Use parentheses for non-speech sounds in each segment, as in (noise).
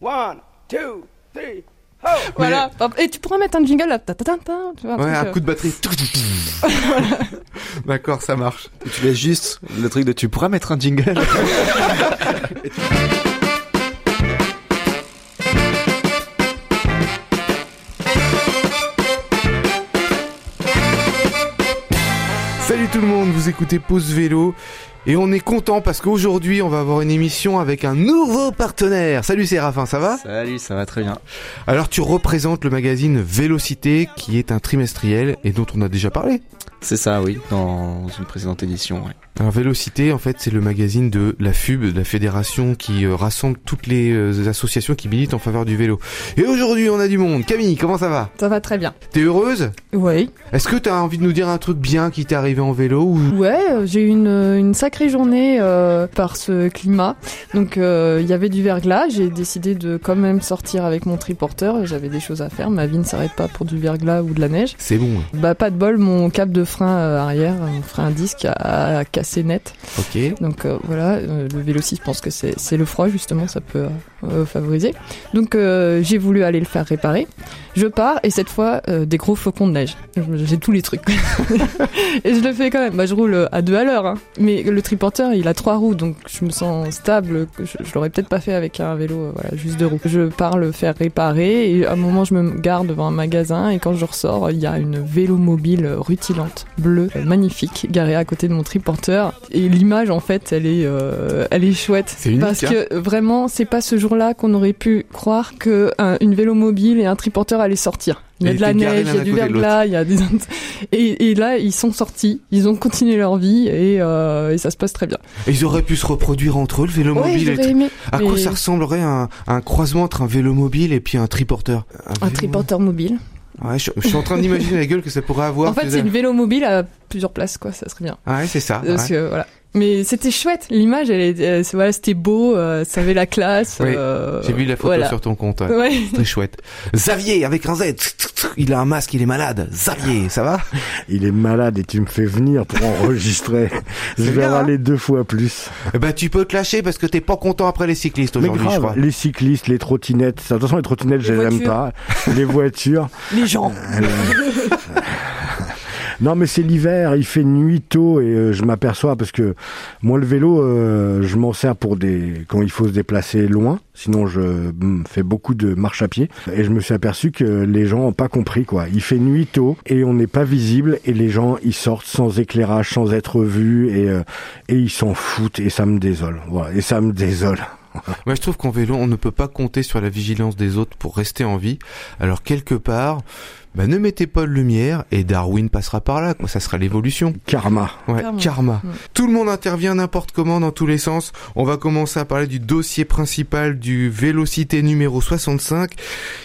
One, two, three, ho! Voilà. Et tu pourras mettre un jingle là. ta, ta, ta, ta, tu vois, Ouais, truc, un euh, coup de batterie. (laughs) D'accord, ça marche. Tu laisses juste le truc de tu pourras mettre un jingle. (laughs) Salut tout le monde, vous écoutez Pause Vélo et on est content parce qu'aujourd'hui on va avoir une émission avec un nouveau partenaire. Salut Séraphin, ça va? Salut, ça va très bien. Alors tu représentes le magazine Vélocité qui est un trimestriel et dont on a déjà parlé. C'est ça, oui, dans une précédente édition. ouais. Alors Vélocité en fait c'est le magazine de la FUB, de la fédération qui euh, rassemble toutes les euh, associations qui militent en faveur du vélo. Et aujourd'hui on a du monde. Camille, comment ça va? Ça va très bien. T'es heureuse? Oui. Est-ce que t'as envie de nous dire un truc bien qui t'est arrivé en vélo ou... Ouais, euh, j'ai eu une, une sacrée journée euh, par ce climat. Donc euh, il y avait du verglas. J'ai décidé de quand même sortir avec mon triporteur. J'avais des choses à faire. Ma vie ne s'arrête pas pour du verglas ou de la neige. C'est bon. Bah pas de bol, mon câble de frein euh, arrière, mon frein à disque a, a cassé net. Ok. Donc voilà, le vélo je pense que c'est le froid justement, ça peut favoriser. Donc j'ai voulu aller le faire réparer. Je pars et cette fois des gros flocons de neige. J'ai tous les trucs. (laughs) et je le fais quand même. Bah, je roule à deux à l'heure. hein. Mais le triporteur il a trois roues donc je me sens stable. Je, je l'aurais peut-être pas fait avec un vélo, euh, voilà, juste deux roues. Je pars le faire réparer et à un moment je me garde devant un magasin et quand je ressors il y a une vélo mobile rutilante bleue euh, magnifique garée à côté de mon triporteur et l'image en fait elle est euh, elle est chouette C'est unique, parce hein. que euh, vraiment c'est pas ce jour-là qu'on aurait pu croire que un- une vélo mobile et un triporteur allaient sortir. Il y a de la neige, il y a du verglas, il y a des et, et là ils sont sortis, ils ont continué leur vie et, euh, et ça se passe très bien. Et ils auraient pu se reproduire entre eux, le vélo Ouais, mobile et j'aurais aimé À quoi ça ressemblerait un, un croisement entre un vélo mobile et puis un triporteur? Un vélo- triporteur mobile. Ouais, je, je suis en train d'imaginer la gueule que ça pourrait avoir. En fait, c'est une vélo mobile à plusieurs places quoi, ça serait bien. Ah ouais, c'est ça. Parce ouais. que voilà. Mais c'était chouette, l'image elle est euh, c'est- voilà, c'était beau, euh, ça avait la classe. Oui, euh, J'ai vu la photo voilà. sur ton compte. ouais. Ouais. Très chouette. Xavier avec un Z. Il a un masque, il est malade. Xavier, ça va? Il est malade et tu me fais venir pour enregistrer. (laughs) Je vais bien, hein? râler deux fois plus. Eh ben tu peux te lâcher parce que t'es pas content après les cyclistes aujourd'hui, je crois. les cyclistes, les trottinettes. De toute façon, les trottinettes, je Les aime pas. Les voitures. Les gens. Euh, (laughs) Non, mais c'est l'hiver, il fait nuit tôt et euh, je m'aperçois parce que moi le vélo, euh, je m'en sers pour des quand il faut se déplacer loin. Sinon, je mm, fais beaucoup de marche à pied et je me suis aperçu que les gens ont pas compris quoi. Il fait nuit tôt et on n'est pas visible et les gens ils sortent sans éclairage, sans être vus et euh, et ils s'en foutent et ça me désole. Voilà, et ça me désole. (laughs) Moi, je trouve qu'en vélo, on ne peut pas compter sur la vigilance des autres pour rester en vie. Alors, quelque part, bah, ne mettez pas de lumière et Darwin passera par là, quoi. Ça sera l'évolution. Karma. Ouais, Karma. karma. Mm. Tout le monde intervient n'importe comment dans tous les sens. On va commencer à parler du dossier principal du Vélocité numéro 65.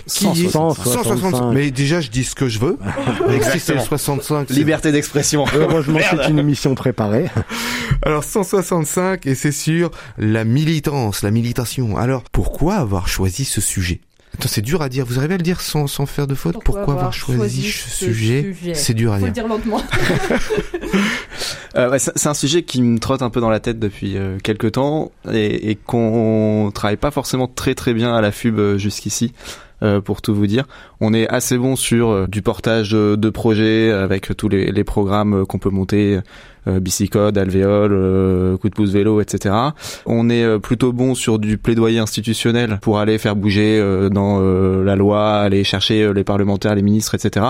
Qui est 165. 165. Mais déjà, je dis ce que je veux. (laughs) Avec si c'est le 65. c'est- Liberté d'expression. (laughs) Heureusement, c'est une émission préparée. (laughs) Alors 165 et c'est sur la militance, la militation. Alors pourquoi avoir choisi ce sujet? Attends, c'est dur à dire. Vous arrivez à le dire sans, sans faire de faute? Pourquoi, avoir choisi, ce sujet, C'est dur à Faut le dire. dire lentement. (laughs) Euh, ouais, c'est c'est un sujet qui me trotte un peu dans la tête depuis euh, quelques temps et, et qu'on travaille pas forcément très très bien à la FUB euh, jusqu'ici. Euh, pour tout vous dire, on est assez bon sur euh, du portage de, projets avec tous les, programmes euh, qu'on peut monter, Bicicode, Alvéole, Coup de pouce vélo, etc. On est plutôt bon sur du plaidoyer institutionnel pour aller faire bouger dans la loi, aller chercher les parlementaires, les ministres, etc.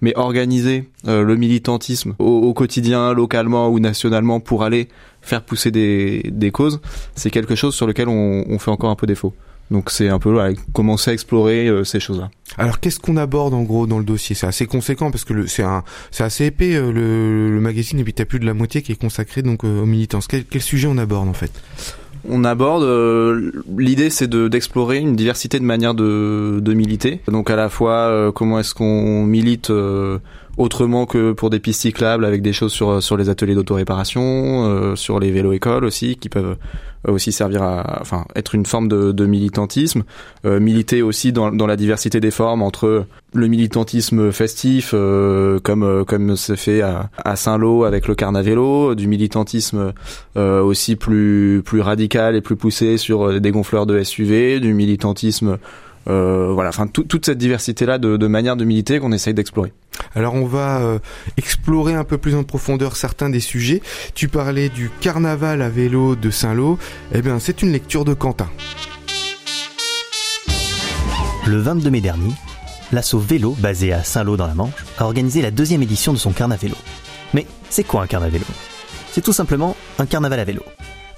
Mais organiser le militantisme au, au quotidien, localement ou nationalement pour aller faire pousser des, des causes, c'est quelque chose sur lequel on, on fait encore un peu défaut. Donc c'est un peu voilà, commencer à explorer euh, ces choses-là. Alors qu'est-ce qu'on aborde en gros dans le dossier? C'est assez conséquent parce que le- c'est un, c'est assez épais euh, le, le magazine et puis t'as plus de la moitié qui est consacrée donc euh, aux militants. Quel, quel sujet on aborde en fait? On aborde euh, l'idée c'est de d'explorer une diversité de manières de, de militer. Donc à la fois euh, comment est-ce qu'on milite euh, autrement que pour des pistes cyclables avec des choses sur sur les ateliers d'autoréparation, sur les vélos écoles aussi qui peuvent aussi servir à, enfin, être une forme de, de militantisme, euh, militer aussi dans, dans, la diversité des formes entre le militantisme festif, euh, comme euh, comme c'est fait à, à Saint-Lô avec le Carnavélo, du militantisme euh, aussi plus plus radical et plus poussé sur des gonfleurs de SUV, du militantisme euh, voilà, enfin toute cette diversité là de, de manières de militer qu'on essaye d'explorer. Alors on va euh, explorer un peu plus en profondeur certains des sujets. Tu parlais du carnaval à vélo de Saint-Lô. Eh bien, c'est une lecture de Quentin. Le 22 mai dernier, l'assaut vélo basé à Saint-Lô dans la Manche a organisé la deuxième édition de son carnavélo. Mais c'est quoi un carnavélo C'est tout simplement un carnaval à vélo.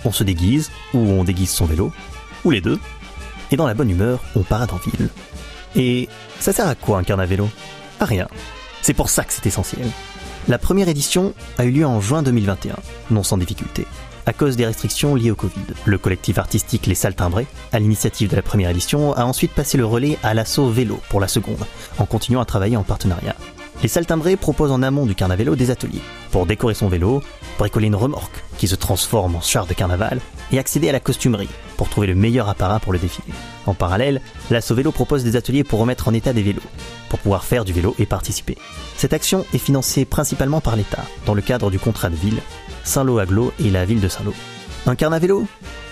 On se déguise ou on déguise son vélo, ou les deux, et dans la bonne humeur, on parade en ville. Et ça sert à quoi un carnavélo? À rien. C'est pour ça que c'est essentiel. La première édition a eu lieu en juin 2021, non sans difficulté, à cause des restrictions liées au Covid. Le collectif artistique Les Saltimbrés, à l'initiative de la première édition, a ensuite passé le relais à l'assaut vélo pour la seconde, en continuant à travailler en partenariat. Les Saltimbrés proposent en amont du carnavélo des ateliers pour décorer son vélo, bricoler une remorque qui se transforme en char de carnaval et accéder à la costumerie pour trouver le meilleur apparat pour le défilé. En parallèle, l'Asso Vélo propose des ateliers pour remettre en état des vélos, pour pouvoir faire du vélo et participer. Cette action est financée principalement par l'État, dans le cadre du contrat de ville, Saint-Lô-Aglo et la ville de Saint-Lô. Un carnavélo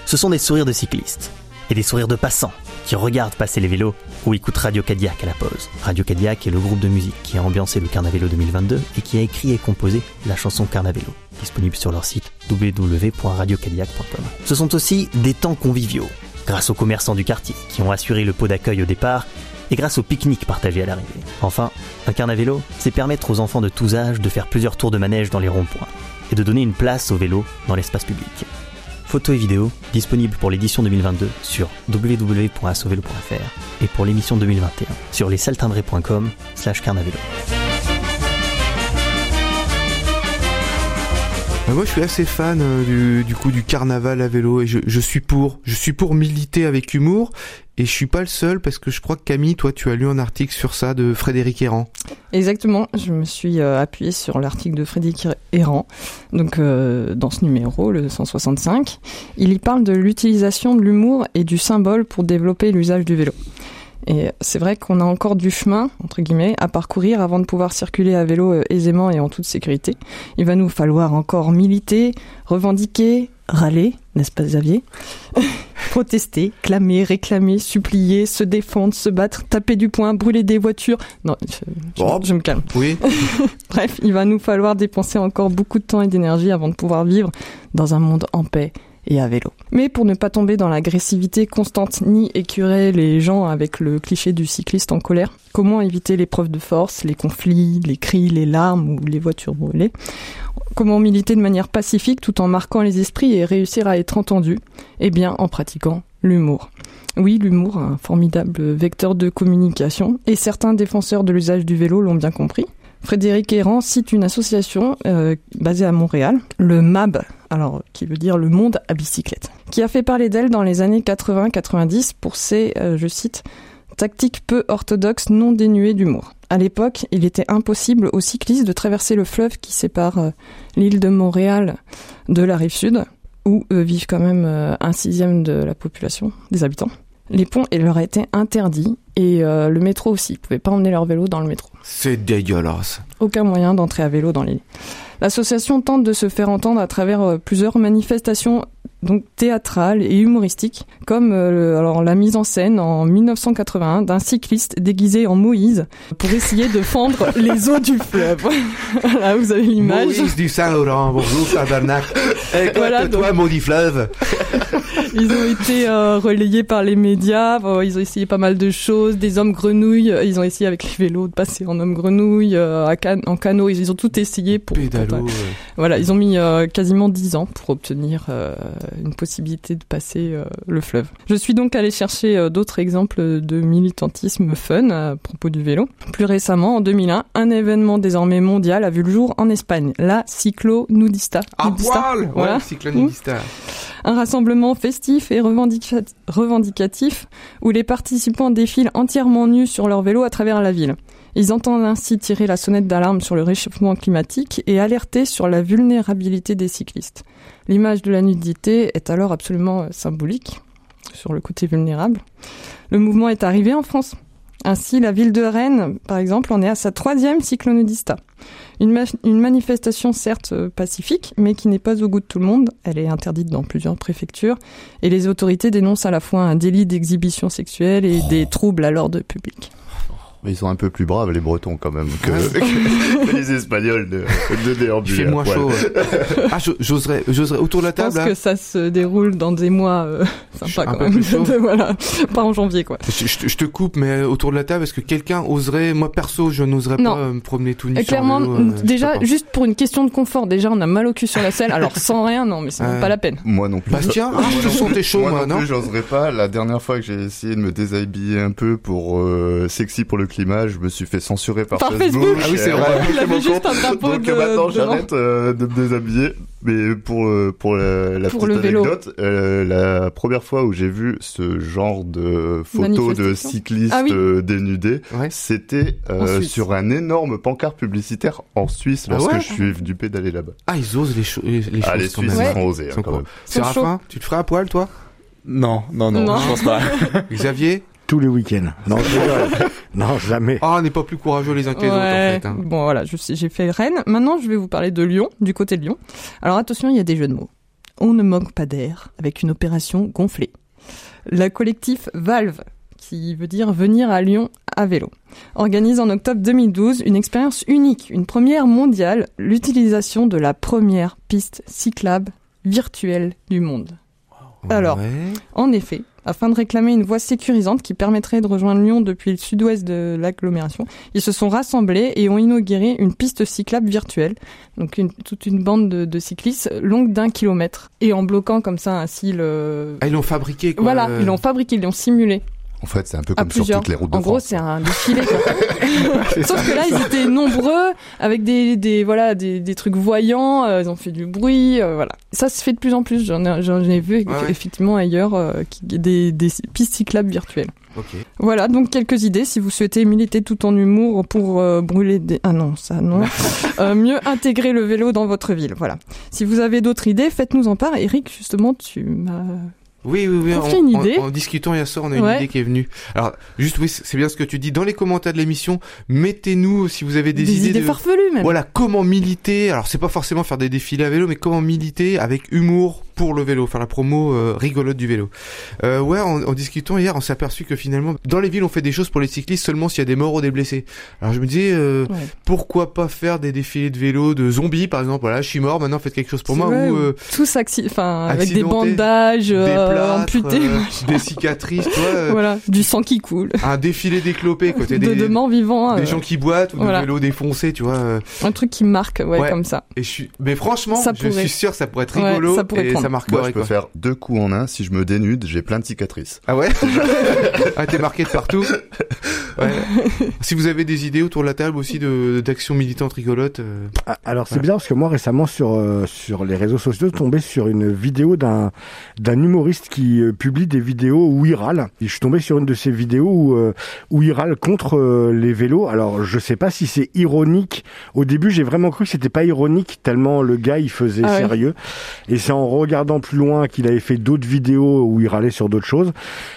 Ce sont des sourires de cyclistes et des sourires de passants qui regardent passer les vélos ou écoutent Radio Cadillac à la pause. Radio Cadillac est le groupe de musique qui a ambiancé le Carnavélo 2022 et qui a écrit et composé la chanson Carnavélo, disponible sur leur site www.radiocadillac.com. Ce sont aussi des temps conviviaux, grâce aux commerçants du quartier qui ont assuré le pot d'accueil au départ et grâce au pique-nique partagé à l'arrivée. Enfin, un carnavélo, c'est permettre aux enfants de tous âges de faire plusieurs tours de manège dans les ronds-points et de donner une place au vélo dans l'espace public photos et vidéos disponibles pour l'édition 2022 sur www.assovelo.fr et pour l'émission 2021 sur lessaltimbrés.com slash carnavélo. Bah, moi, je suis assez fan euh, du, coup du carnaval à vélo et je, je, suis pour. Je suis pour militer avec humour et je suis pas le seul parce que je crois que Camille, toi, tu as lu un article sur ça de Frédéric Errand. Exactement, je me suis euh, appuyé sur l'article de Frédéric Errand, donc euh, dans ce numéro, le 165. Il y parle de l'utilisation de l'humour et du symbole pour développer l'usage du vélo. Et c'est vrai qu'on a encore du chemin, entre guillemets, à parcourir avant de pouvoir circuler à vélo euh, aisément et en toute sécurité. Il va nous falloir encore militer, revendiquer, râler, n'est-ce pas Xavier (laughs) Protester, clamer, réclamer, supplier, se défendre, se battre, taper du poing, brûler des voitures. Non, je, me calme. Oui. (laughs) Bref, il va nous falloir dépenser encore beaucoup de temps et d'énergie avant de pouvoir vivre dans un monde en paix et à vélo. Mais pour ne pas tomber dans l'agressivité constante ni écurer les gens avec le cliché du cycliste en colère, comment éviter les preuves de force, les conflits, les cris, les larmes ou les voitures brûlées? Comment militer de manière pacifique tout en marquant les esprits et réussir à être entendu Eh bien en pratiquant l'humour. Oui, l'humour, un formidable vecteur de communication, et certains défenseurs de l'usage du vélo l'ont bien compris. Frédéric Errand cite une association euh, basée à Montréal, le MAB, alors qui veut dire le monde à bicyclette, qui a fait parler d'elle dans les années 80-90 pour ses, euh, je cite, tactiques peu orthodoxes non dénuées d'humour. À l'époque, il était impossible aux cyclistes de traverser le fleuve qui sépare euh, l'île de Montréal de la rive sud, où vivent quand même un sixième de la population, des habitants. Les ponts leur étaient interdits et euh, le métro aussi. Ils pouvaient pas emmener leur vélo dans le métro. C'est dégueulasse. Aucun moyen d'entrer à vélo dans les L'association tente de se faire entendre à travers euh, plusieurs manifestations donc théâtrales et humoristiques, comme euh, alors la mise en scène en 1981 d'un cycliste déguisé en Moïse pour essayer de fendre (laughs) les eaux du fleuve. (laughs) Là, vous avez l'image. Moïse du Saint-Laurent, bonjour tabernacle. (laughs) voilà, toi, maudit fleuve. ils ont été euh, relayés par les médias, ils ont essayé pas mal de choses, des hommes grenouilles, ils ont essayé avec les vélos de passer en homme grenouille, en canot, ils, ont tout essayé pour... Voilà, ils ont mis euh, quasiment 10 ans pour obtenir euh, une possibilité de passer euh, le fleuve. Je suis donc allé chercher d'autres exemples de militantisme fun à propos du vélo. Plus récemment, en 2001, un événement désormais mondial a vu le jour en Espagne, la Cyclo Nudista. À poil voilà. Cyclo Nudista. (laughs) Un rassemblement festif et revendicatif où les participants défilent entièrement nus sur leur vélo à travers la ville. Ils entendent ainsi tirer la sonnette d'alarme sur le réchauffement climatique et alerter sur la vulnérabilité des cyclistes. L'image de la nudité est alors absolument euh, symbolique sur le côté vulnérable. Le mouvement est arrivé en France. Ainsi, la ville de Rennes, par exemple, en est à sa troisième cyclonodista. Une, une manifestation certes euh, pacifique, mais qui n'est pas au goût de tout le monde. Elle est interdite dans plusieurs préfectures. Et les autorités dénoncent à la fois un délit d'exhibition sexuelle et des troubles à l'ordre public. Ils sont un peu plus braves les Bretons quand même que, (laughs) que les Espagnols de, de déambuler. Il fait moins chaud. (laughs) ah, j'oserais, j'oserais autour de la table. Je pense que ça se déroule dans des mois euh, sympas quand même. (laughs) voilà, pas en janvier quoi. Je, je, je, te coupe, mais autour de la table, est-ce que quelqu'un oserait, moi perso, je n'oserais pas me promener tout nu. Et clairement, vélo, euh, déjà, juste pour une question de confort, déjà on a mal au cul sur la selle. Alors sans rien, non, mais c'est pas la peine. Moi non plus. Bastien, ah, je te sentais chaud, moi, moi non, plus, j'oserais pas. La dernière fois que j'ai essayé de me déshabiller un peu pour euh, sexy pour le climat, je me suis fait censurer par, par Facebook. Facebook. Ah oui, c'est vrai. Il avait juste un drapeau Donc de, maintenant, j'arrête euh, de me déshabiller. Mais pour euh, pour la, la Pour petite le vélo. anecdote, euh, la première fois où j'ai vu ce genre de photos de cyclistes Ah oui. dénudés, Ouais. c'était euh, sur un énorme pancart publicitaire en Suisse Ah lorsque ouais je suis venu pédaler là-bas. Ah, ils osent les, cho- les, les Ah, choses les Suisses. Ouais. sont osés Ils hein, Séraphin, tu te ferais à poil, toi? Non, non, non, Non. je pense pas. (laughs) Xavier? Tous les week-ends. (laughs) Non, jamais. Ah, on n'est pas plus courageux les uns que les autres, en fait. hein. Bon voilà, j'ai fait Rennes. Maintenant, je vais vous parler de Lyon, du côté de Lyon. Alors attention, il y a des jeux de mots. On ne manque pas d'air avec une opération gonflée. La collectif Valve, qui veut dire venir à Lyon à vélo, organise en octobre 2012 une expérience unique, une première mondiale, l'utilisation de la première piste cyclable virtuelle du monde. Alors, Ouais. En effet, afin de réclamer une voie sécurisante qui permettrait de rejoindre Lyon depuis le sud-ouest de l'agglomération, ils se sont rassemblés et ont inauguré une piste cyclable virtuelle, donc une- toute une bande de, de cyclistes longue d'un kilomètre, et en bloquant comme ça ainsi le... Ah, ils l'ont fabriqué, quoi. Voilà, euh. ils l'ont fabriqué, ils l'ont simulé En fait, c'est un peu comme sur toutes les routes de en gros, France. c'est un défilé. (laughs) Sauf que là, ils étaient nombreux avec des, des voilà des, des trucs voyants. euh, ils ont fait du bruit. euh, voilà. Ça se fait de plus en plus. J'en ai, j'en ai vu Ouais, ouais. effectivement ailleurs euh, qui- des, des pistes cyclables virtuelles. Ok. Voilà, donc quelques idées si vous souhaitez militer tout en humour pour euh, brûler des... Ah non, ça non. (laughs) Euh, mieux intégrer le vélo dans votre ville, voilà. Si vous avez d'autres idées, faites-nous en part. Eric, justement, tu m'as... Oui, oui, oui. On En, une en- idée. en discutant hier soir, on a une Ouais. idée qui est venue. Alors, juste, oui, c'est bien ce que tu dis. Dans les commentaires de l'émission, mettez-nous si vous avez des, Des, idées de- farfelues même. Voilà, comment militer. Alors, c'est pas forcément faire des défilés à vélo, mais comment militer avec humour pour le vélo, faire la promo euh, rigolote du vélo. Euh, ouais, en, en discutant hier, on s'est aperçu que finalement, dans les villes, on fait des choses pour les cyclistes seulement s'il y a des morts ou des blessés. Alors, je me disais, euh, Ouais. pourquoi pas faire des défilés de vélo de zombies, par exemple? Voilà, je suis mort, maintenant faites quelque chose pour moi. Ouais, ou, euh, tous enfin avec des bandages des euh, plâtres, amputés, euh, des cicatrices, tu vois. voilà, du sang qui coule, un défilé déclopé côté de, des, de morts vivants, des gens qui boitent ou voilà. de vélos défoncés, tu vois. un truc qui marque, ouais, Ouais. comme ça. Et je suis, mais franchement, Ça je pourrait. suis sûr ça pourrait être Ouais, rigolo ça pourrait et prendre. Ça Moi, je peux quoi. faire deux coups en un. Si je me dénude, j'ai plein de cicatrices. Ah ouais (laughs) Ah t'es marqué de partout. Ouais. si vous avez des idées autour de la table aussi de d'actions militantes rigolotes. euh, Ah, Alors c'est bizarre parce que moi récemment sur euh, sur les réseaux sociaux tombé sur une vidéo d'un d'un humoriste qui euh, publie des vidéos où il râle. Et je suis tombé sur une de ces vidéos où euh, où il râle contre euh, les vélos. Alors je sais pas si c'est ironique. Au début j'ai vraiment cru que c'était pas ironique tellement le gars il faisait Ah sérieux. Et c'est en regardant plus loin qu'il avait fait d'autres vidéos où il râlait sur d'autres choses.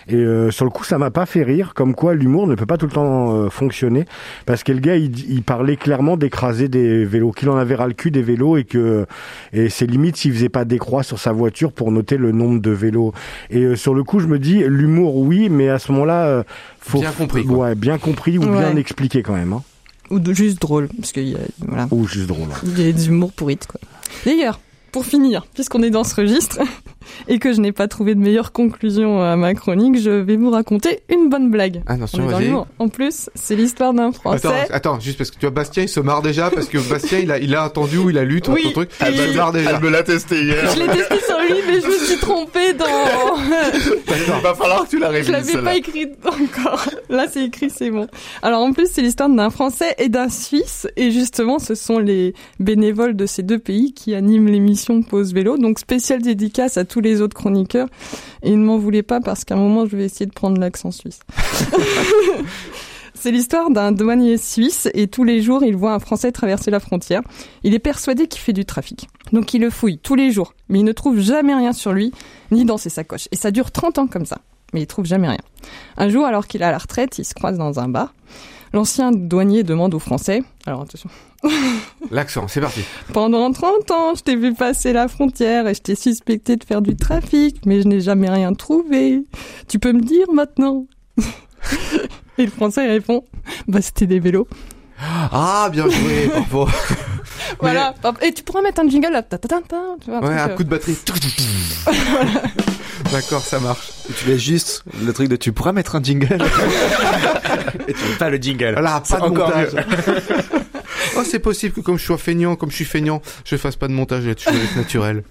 Et euh, sur le coup ça m'a pas fait rire. Comme quoi l'humour ne peut pas tout le temps euh, fonctionner parce que le gars il, il parlait clairement d'écraser des vélos qu'il en avait ras le cul des vélos et que et c'est limite s'il faisait pas des croix sur sa voiture pour noter le nombre de vélos et euh, sur le coup je me dis l'humour oui mais à ce moment-là euh, faut Bien compris, quoi. ouais bien compris ou Ouais. bien expliqué quand même hein. Ou de, juste drôle, parce qu'il y a, voilà, ou juste drôle il y a des humours pourrites, quoi. D'ailleurs, pour finir, puisqu'on est dans ce registre, (laughs) et que je n'ai pas trouvé de meilleure conclusion à ma chronique, je vais vous raconter une bonne blague. On Attention, est dans vas-y. l'humour. En plus, c'est l'histoire d'un Français. Attends, attends, juste parce que tu vois Bastien, il se marre déjà parce que Bastien, il a, il a entendu ou il a lu ton, Oui, ton truc. et- il se marre déjà. Elle me l'a testé hier. Je l'ai testé sur lui, mais je me suis trompée dans... (laughs) Il va falloir que tu la Je révises. l'avais celle-là. pas écrit encore. Là, c'est écrit, c'est bon. Alors, en plus, c'est l'histoire d'un Français et d'un Suisse. Et justement, ce sont les bénévoles de ces deux pays qui animent l'émission Pause Vélo. Donc, spéciale dédicace à tous les autres chroniqueurs. Et ne m'en voulez pas parce qu'à un moment, je vais essayer de prendre l'accent suisse. (laughs) C'est l'histoire d'un douanier suisse et tous les jours il voit un Français traverser la frontière. Il est persuadé qu'il fait du trafic. Donc il le fouille tous les jours, mais il ne trouve jamais rien sur lui, ni dans ses sacoches. Et ça dure 30 ans comme ça, mais il trouve jamais rien. Un jour, alors qu'il est à la retraite, il se croise dans un bar. L'ancien douanier demande au Français, alors attention. (laughs) L'accent, c'est parti. Pendant 30 ans, je t'ai vu passer la frontière et je t'ai suspecté de faire du trafic, mais je n'ai jamais rien trouvé. Tu peux me dire maintenant (laughs) Et le Français répond, bah c'était des vélos. Ah, bien joué, (laughs) bravo. Voilà. Et tu pourras mettre un jingle là. Ta, ta, ta, ta, tu vois, un Ouais, truc, un euh, coup de batterie. (laughs) D'accord, ça marche. Tu laisses juste le truc de tu pourras mettre un jingle. Et tu mets pas le jingle. Voilà, pas de encore montage. (laughs) oh, c'est possible que comme je sois feignant, comme je suis feignant, je fasse pas de montage là-dessus, naturel.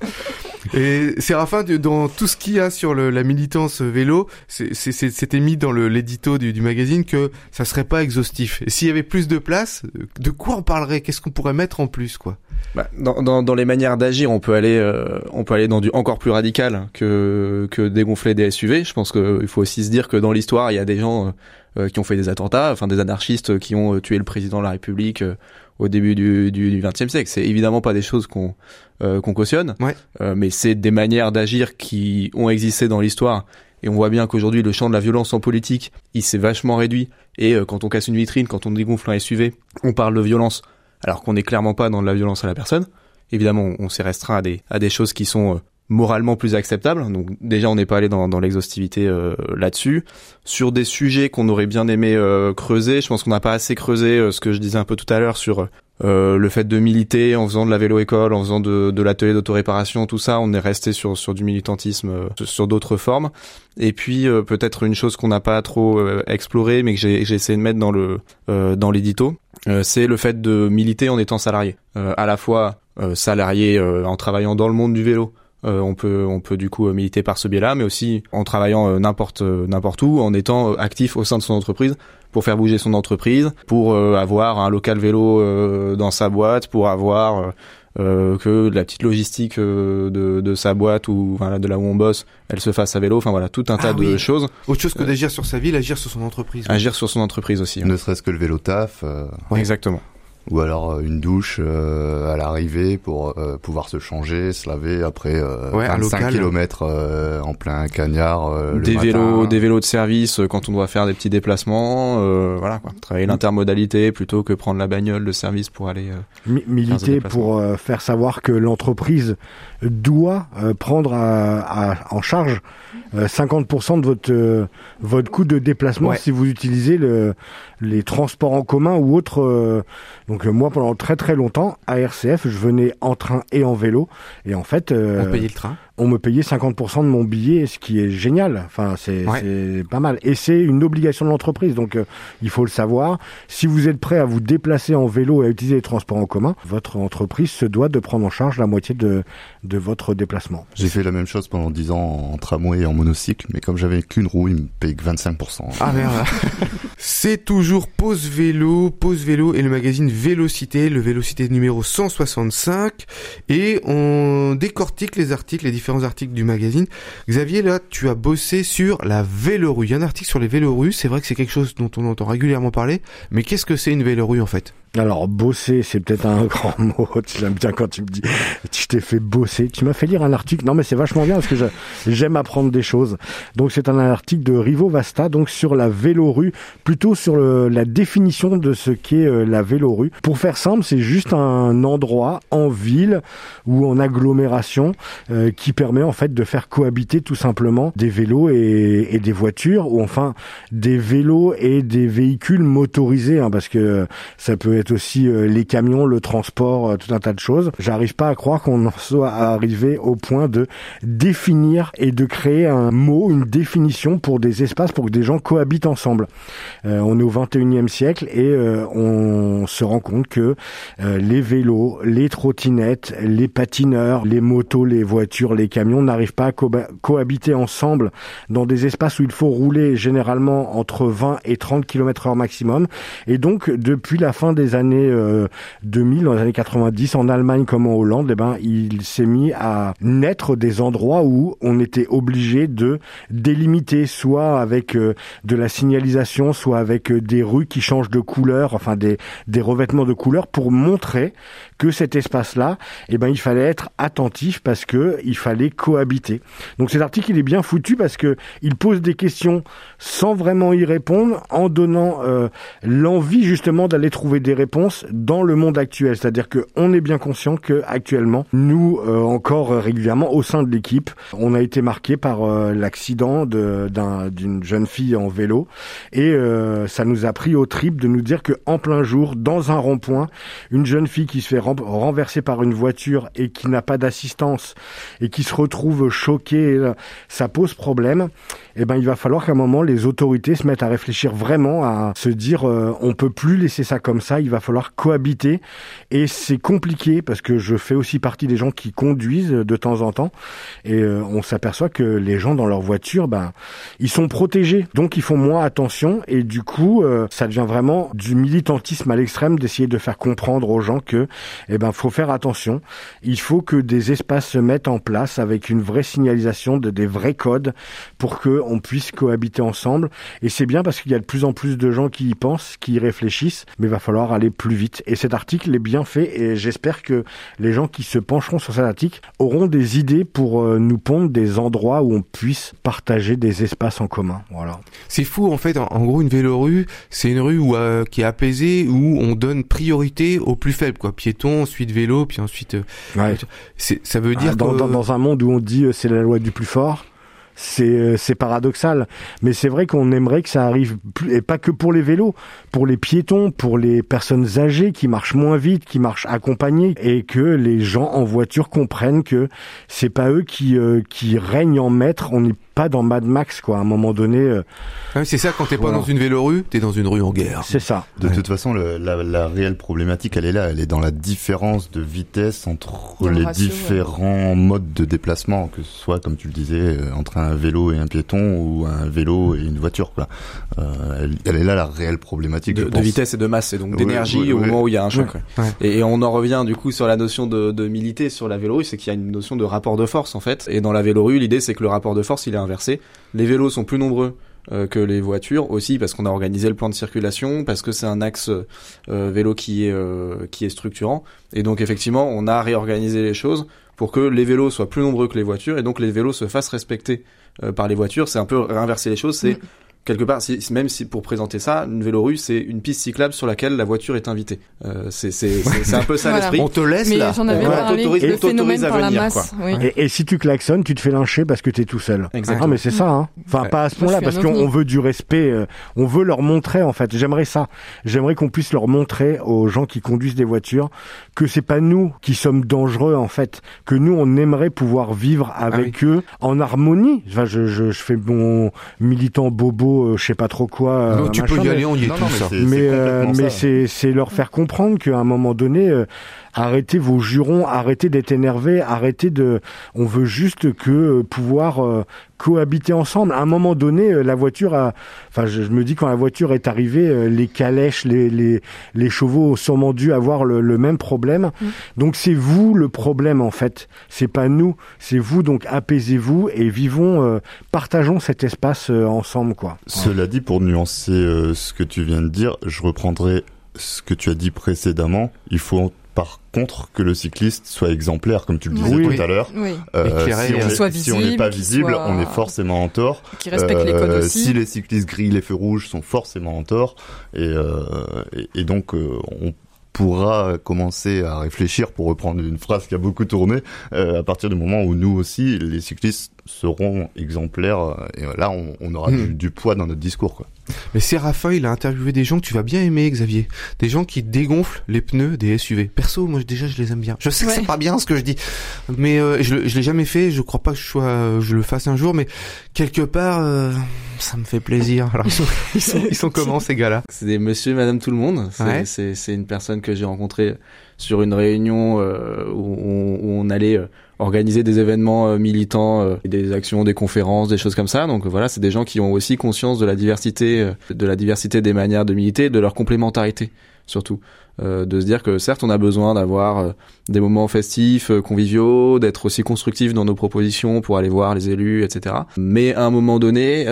Et Séraphin, dans tout ce qu'il y a sur le- la militance vélo, c'était mis dans l'édito du, du magazine que ça serait pas exhaustif. Et s'il y avait plus de place, de quoi on parlerait? Qu'est-ce qu'on pourrait mettre en plus, quoi? Bah, dans, dans, dans les manières d'agir, on peut aller, euh, on peut aller dans du encore plus radical que que dégonfler des SUV. Je pense qu'il faut aussi se dire que dans l'histoire, il y a des gens euh, qui ont fait des attentats, enfin des anarchistes qui ont euh, tué le président de la République euh, au début du du XXe siècle. C'est évidemment pas des choses qu'on euh, qu'on cautionne, Ouais. Euh, mais c'est des manières d'agir qui ont existé dans l'histoire. Et on voit bien qu'aujourd'hui, le champ de la violence en politique, il s'est vachement réduit. Et euh, quand on casse une vitrine, quand on dégonfle un SUV, on parle de violence alors qu'on n'est clairement pas dans de la violence à la personne. Évidemment, on, on s'est restreint à des, à des choses qui sont euh, moralement plus acceptables. Donc déjà, on n'est pas allé dans, dans l'exhaustivité euh, là-dessus. Sur des sujets qu'on aurait bien aimé euh, creuser, je pense qu'on n'a pas assez creusé euh, ce que je disais un peu tout à l'heure sur euh, le fait de militer en faisant de la vélo-école, en faisant de, de l'atelier d'autoréparation, tout ça. On est resté sur, sur du militantisme, euh, sur d'autres formes. Et puis euh, peut-être une chose qu'on n'a pas trop explorée, mais que j'ai essayé de mettre dans le dans l'édito, c'est le fait de militer en étant salarié. À la fois salarié en travaillant dans le monde du vélo. Euh, on peut on peut du coup euh, militer par ce biais-là, mais aussi en travaillant euh, n'importe euh, n'importe où, en étant actif au sein de son entreprise pour faire bouger son entreprise, pour euh, avoir un local vélo euh, dans sa boîte, pour avoir euh, euh, que la petite logistique euh, de, de sa boîte ou voilà, de là où on bosse, elle se fasse à vélo. Enfin voilà, tout un tas Ah de oui. choses. Autre chose que d'agir sur sa ville, agir sur son entreprise. Agir sur son entreprise aussi. hein. Ne serait-ce que le vélo taf, euh, Ouais. Exactement. Ou alors euh, une douche euh, à l'arrivée pour euh, pouvoir se changer, se laver après euh, Ouais, un 25 local. km euh, en plein cagnard. euh, le des matin. vélos, des vélos de service quand on doit faire des petits déplacements. euh, voilà quoi. Travailler l'intermodalité plutôt que prendre la bagnole de service pour aller. euh, Mi- militer pour euh, faire savoir que l'entreprise doit euh, prendre à- à- en charge euh, 50% de votre euh, votre coût de déplacement Ouais. si vous utilisez le, les transports en commun ou autres. euh, donc euh, moi pendant très très longtemps à RCF je venais en train et en vélo et en fait euh, On payait le train. on me payait 50% de mon billet, ce qui est génial. Enfin, c'est Ouais. pas mal. Et c'est une obligation de l'entreprise, donc euh, il faut le savoir. Si vous êtes prêt à vous déplacer en vélo et à utiliser les transports en commun, votre entreprise se doit de prendre en charge la moitié de, de votre déplacement. J'ai fait la même chose pendant 10 ans en tramway et en monocycle, mais comme j'avais qu'une roue, ils me payent que 25%. Ah merde. (laughs) C'est toujours Pause Vélo, Pause Vélo et le magazine Vélocité, le Vélocité numéro 165. Et on décortique les articles, les différents articles du magazine. Xavier, là, tu as bossé sur la vélorue. Il y a un article sur les vélorues. C'est vrai que c'est quelque chose dont on entend régulièrement parler. Mais qu'est-ce que c'est une vélorue en fait? Alors, bosser, c'est peut-être un (laughs) grand mot. J'aime bien quand tu me dis, je t'ai fait bosser. Tu m'as fait lire un article. Non, mais c'est vachement bien parce que j'aime apprendre des choses. Donc, c'est un article de Rivo Vasta, donc sur la vélorue, plutôt sur le- la définition de ce qu'est euh, la vélorue. Pour faire simple, c'est juste un endroit en ville ou en agglomération euh, qui permet en fait de faire cohabiter tout simplement des vélos et, et des voitures ou enfin des vélos et des véhicules motorisés hein, parce que ça peut être aussi euh, les camions, le transport, euh, tout un tas de choses. J'arrive pas à croire qu'on en soit arrivé au point de définir et de créer un mot, une définition pour des espaces pour que des gens cohabitent ensemble. Euh, on est au 21e siècle et euh, on se rend compte que euh, les vélos, les trottinettes, les patineurs, les motos, les voitures, les camions n'arrivent pas à co- cohabiter ensemble dans des espaces où il faut rouler généralement entre 20 et 30 km heure maximum. Et donc, depuis la fin des années 2000, dans les années 90, en Allemagne comme en Hollande, eh ben, il s'est mis à naître des endroits où on était obligé de délimiter, soit avec de la signalisation, soit avec des rues qui changent de couleur, enfin des, revêtements de couleur, pour montrer que cet espace-là, eh ben, il fallait être attentif parce que il fallait cohabiter. Donc cet article, il est bien foutu parce que il pose des questions sans vraiment y répondre, en donnant euh, l'envie justement d'aller trouver des réponses dans le monde actuel. C'est-à-dire que on est bien conscient que actuellement, nous euh, encore régulièrement au sein de l'équipe, on a été marqué par euh, l'accident d'une jeune fille en vélo et ça nous a pris au trip de nous dire que en plein jour, dans un rond-point, une jeune fille qui se fait renversé par une voiture et qui n'a pas d'assistance et qui se retrouve choqué, ça pose problème. Eh ben, il va falloir qu'à un moment les autorités se mettent à réfléchir vraiment, à se dire, euh, on peut plus laisser ça comme ça. Il va falloir cohabiter. Et c'est compliqué parce que je fais aussi partie des gens qui conduisent de temps en temps. Et euh, on s'aperçoit que les gens dans leur voiture, ben, ils sont protégés, donc ils font moins attention. Et du coup, euh, ça devient vraiment du militantisme à l'extrême d'essayer de faire comprendre aux gens que eh ben, faut faire attention. Il faut que des espaces se mettent en place avec une vraie signalisation, de, des vrais codes pour que on puisse cohabiter ensemble. Et c'est bien parce qu'il y a de plus en plus de gens qui y pensent, qui y réfléchissent, mais il va falloir aller plus vite. Et cet article est bien fait et j'espère que les gens qui se pencheront sur cet article auront des idées pour euh, nous pondre des endroits où on puisse partager des espaces en commun. Voilà. C'est fou en fait. En, gros, une vélorue, c'est une rue où, euh, qui est apaisée où on donne priorité aux plus faibles, quoi. Piétons, ensuite vélo, puis ensuite. Euh, ouais. Ça veut dire dans, dans, un monde où on dit c'est la loi du plus fort c'est euh, c'est paradoxal, mais c'est vrai qu'on aimerait que ça arrive plus, et pas que pour les vélos, pour les piétons, pour les personnes âgées qui marchent moins vite, qui marchent accompagnées, et que les gens en voiture comprennent que c'est pas eux qui euh, qui règnent en maître. On est pas dans Mad Max quoi. À un moment donné. Euh, ah c'est ça. Quand t'es pas dans une vélorue, t'es dans une rue en guerre. C'est ça. De toute façon, la, la, réelle problématique, elle est là. Elle est dans la différence de vitesse entre les différents modes de déplacement, que ce soit, comme tu le disais, euh, entre un vélo et un piéton ou un vélo et une voiture. Quoi. Euh, elle, est là la réelle problématique. De, de vitesse et de masse, et donc d'énergie au moment où il y a un choc. Et, on en revient du coup sur la notion de, de militer sur la vélorue, c'est qu'il y a une notion de rapport de force en fait. Et dans la vélorue, l'idée c'est que le rapport de force il est inversé. Les vélos sont plus nombreux euh, que les voitures aussi parce qu'on a organisé le plan de circulation, parce que c'est un axe euh, vélo qui est euh, qui est structurant et donc effectivement on a réorganisé les choses pour que les vélos soient plus nombreux que les voitures et donc les vélos se fassent respecter par les voitures. C'est un peu inverser les choses. C'est mm quelque part, si, même si pour présenter ça, une vélorue, c'est une piste cyclable sur laquelle la voiture est invitée. Euh, c'est un peu ça l'esprit. On te laisse Mais là. J'en avais phénomène à venir. Masse, oui. et, et, si tu klaxonnes, tu te fais lyncher parce que tu es tout seul. Exactement. Ah, mais c'est ça. Hein. Enfin, pas à ce point-là, parce qu'on veut du respect. Euh, on veut leur montrer, en fait. J'aimerais ça. J'aimerais qu'on puisse leur montrer aux gens qui conduisent des voitures que c'est pas nous qui sommes dangereux, en fait. Que nous, on aimerait pouvoir vivre ah avec eux en harmonie. Enfin, je, je, je fais mon militant bobo, euh, je sais pas trop quoi. Non, tu peux y aller, on y est tous. Mais, mais c'est c'est leur faire comprendre qu'à un moment donné, euh, arrêtez vos jurons, arrêtez d'être énervés, arrêtez de. On veut juste que euh, pouvoir euh, cohabiter ensemble. À un moment donné, la voiture a. Enfin, je, me dis quand la voiture est arrivée, les calèches, les les, les chevaux ont sûrement dû avoir le, le même problème. Mm. Donc c'est vous le problème en fait. C'est pas nous, c'est vous. Donc apaisez-vous et vivons, partageons cet espace ensemble quoi. Cela dit, pour nuancer ce que tu viens de dire, je reprendrai ce que tu as dit précédemment, il faut par contre que le cycliste soit exemplaire, comme tu le disais tout à l'heure. Euh, si on n'est pas visible, on est forcément en tort. Qui respecte les codes euh, aussi. Si les cyclistes grillent les feux rouges, sont forcément en tort. Et, euh, et, donc, on pourra commencer à réfléchir, pour reprendre une phrase qui a beaucoup tourné, à partir du moment où nous aussi, les cyclistes, seront exemplaires. Et là, on, aura hmm. du, du, poids dans notre discours. Quoi. Mais Séraphin, il a interviewé des gens que tu vas bien aimer, Xavier. Des gens qui dégonflent les pneus des SUV. Perso, moi déjà, je les aime bien. Je sais que c'est pas bien ce que je dis, mais euh, je, je l'ai jamais fait. Je crois pas que je sois, je le fasse un jour, mais quelque part, euh, ça me fait plaisir. Alors ils sont, ils sont, comment ces gars-là? C'est des Monsieur et Madame tout le monde. C'est c'est une personne que j'ai rencontrée sur une réunion euh, où, on, où, on, allait organiser des événements euh, militants, euh, des actions, des conférences, des choses comme ça. Donc voilà, c'est des gens qui ont aussi conscience de la diversité, euh, de la diversité des manières de militer, de leur complémentarité surtout. Euh, de se dire que certes on a besoin d'avoir euh, des moments festifs, conviviaux, d'être aussi constructifs dans nos propositions pour aller voir les élus, etc. Mais à un moment donné,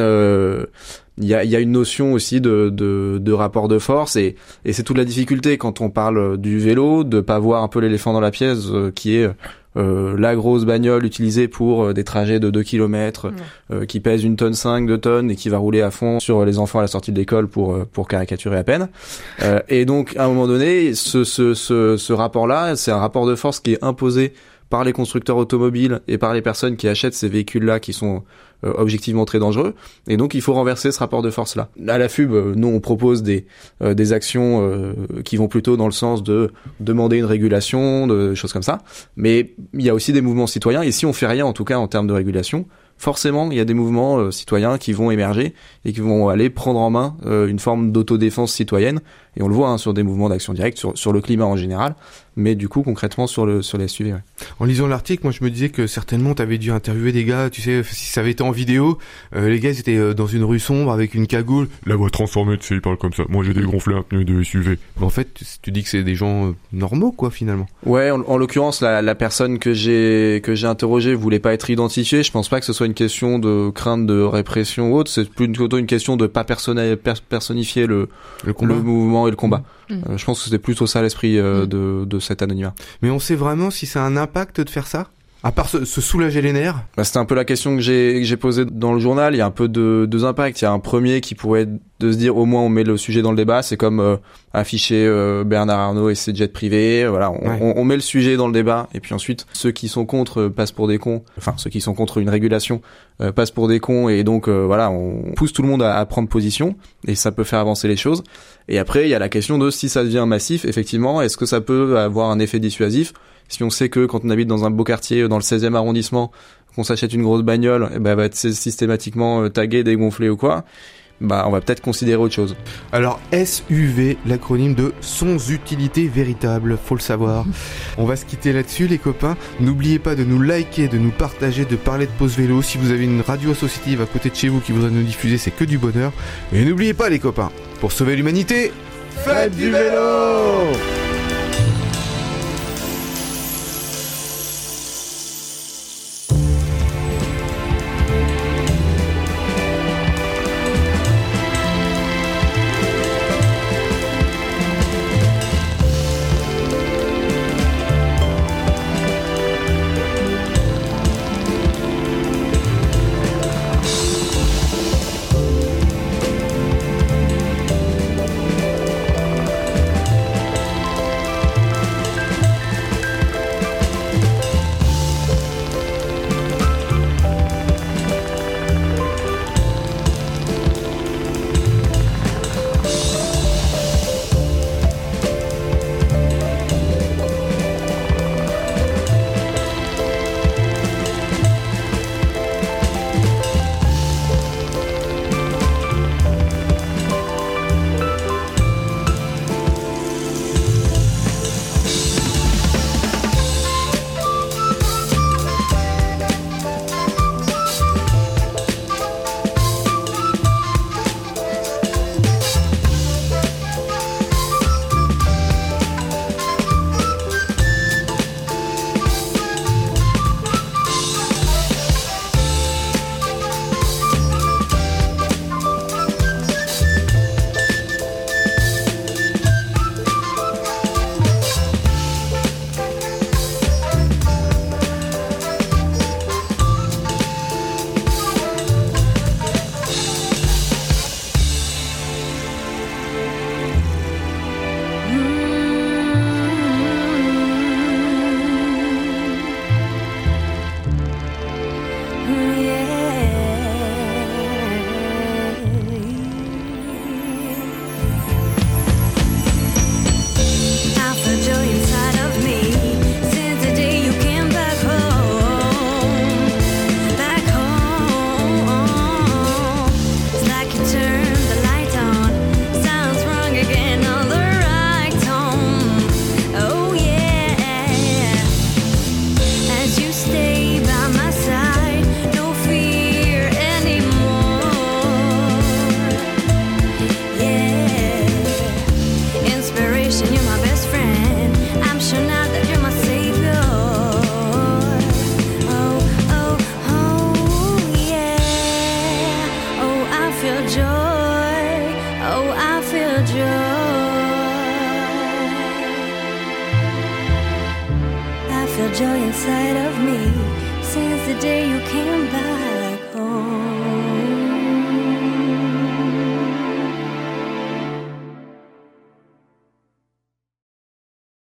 il y a, y, a, une notion aussi de, de, de rapport de force et, et c'est toute la difficulté quand on parle du vélo, de pas voir un peu l'éléphant dans la pièce qui est euh, la grosse bagnole utilisée pour euh, des trajets de 2 km euh, qui pèse une tonne 5, 2 tonnes et qui va rouler à fond sur les enfants à la sortie de l'école pour pour caricaturer à peine. et donc à un moment donné, ce ce ce, ce rapport-là, c'est un rapport de force qui est imposé par les constructeurs automobiles et par les personnes qui achètent ces véhicules-là qui sont euh, objectivement très dangereux. Et donc il faut renverser ce rapport de force-là. À la FUB, euh, nous on propose des euh, des actions qui vont plutôt dans le sens de demander une régulation, de choses comme ça. Mais il y a aussi des mouvements citoyens. Et si on fait rien, en tout cas en termes de régulation, forcément, il y a des mouvements citoyens qui vont émerger et qui vont aller prendre en main une forme d'autodéfense citoyenne. Et on le voit hein, sur des mouvements d'action directe, sur, sur le climat en général mais du coup concrètement sur le sur les SUV. Ouais. En lisant l'article, moi je me disais que certainement tu avais dû interviewer des gars, tu sais, si ça avait été en vidéo, euh, les gars ils étaient euh, dans une rue sombre avec une cagoule. La voix transformée, tu sais, ils parlent comme ça. Moi j'ai dégonflé un pneu de SUV. en fait, tu dis que c'est des gens euh, normaux quoi finalement. Ouais, en, l'occurrence la, la, personne que j'ai que j'ai interrogée voulait pas être identifiée. Je pense pas que ce soit une question de crainte de répression ou autre. C'est plutôt une question de pas personnifier le le, le, mouvement et le combat. Mmh. je pense que c'était plutôt ça l'esprit mmh. de, de cet anonymat. Mais on sait vraiment si ça a un impact de faire ça? À part se, soulager les nerfs bah, C'était un peu la question que j'ai posée dans le journal. Il y a un peu de deux impacts. Il y a un premier qui pourrait être de se dire au moins on met le sujet dans le débat. C'est comme euh, afficher euh, Bernard Arnault et ses jets privés. Voilà, on, on, met le sujet dans le débat. Et puis ensuite, ceux qui sont contre euh, passent pour des cons. Enfin, ceux qui sont contre une régulation passent pour des cons. Et donc voilà, on pousse tout le monde à, à, prendre position. Et ça peut faire avancer les choses. Et après, il y a la question de si ça devient massif, effectivement, est-ce que ça peut avoir un effet dissuasif si on sait que quand on habite dans un beau quartier, dans le 16e arrondissement, qu'on s'achète une grosse bagnole, et eh ben, elle va être systématiquement euh, taguée, dégonflée ou quoi, bah on va peut-être considérer autre chose. Alors SUV, l'acronyme de sans utilité véritable, faut le savoir. (laughs) on va se quitter là-dessus les copains. N'oubliez pas de nous liker, de nous partager, de parler de pause vélo. Si vous avez une radio associative à côté de chez vous qui voudrait nous diffuser, c'est que du bonheur. Et n'oubliez pas les copains, pour sauver l'humanité, faites du vélo